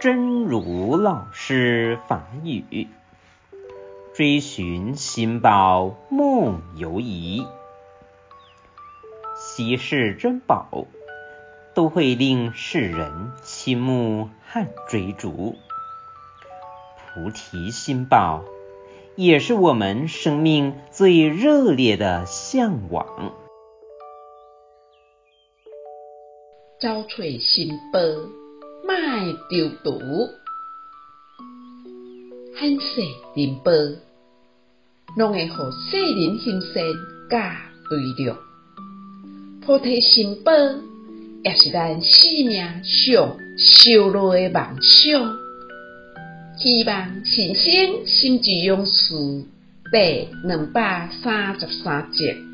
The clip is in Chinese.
真如老师法语，追寻心宝梦游仪，稀世珍宝都会令世人倾慕和追逐，菩提心宝也是我们生命最热烈的向往。找找心报。卖丢毒，罕说灵宝，拢会互世人行善加对乐。菩提心报也是咱生命上修罗的梦想。希望新生心智勇士第两百三十三集。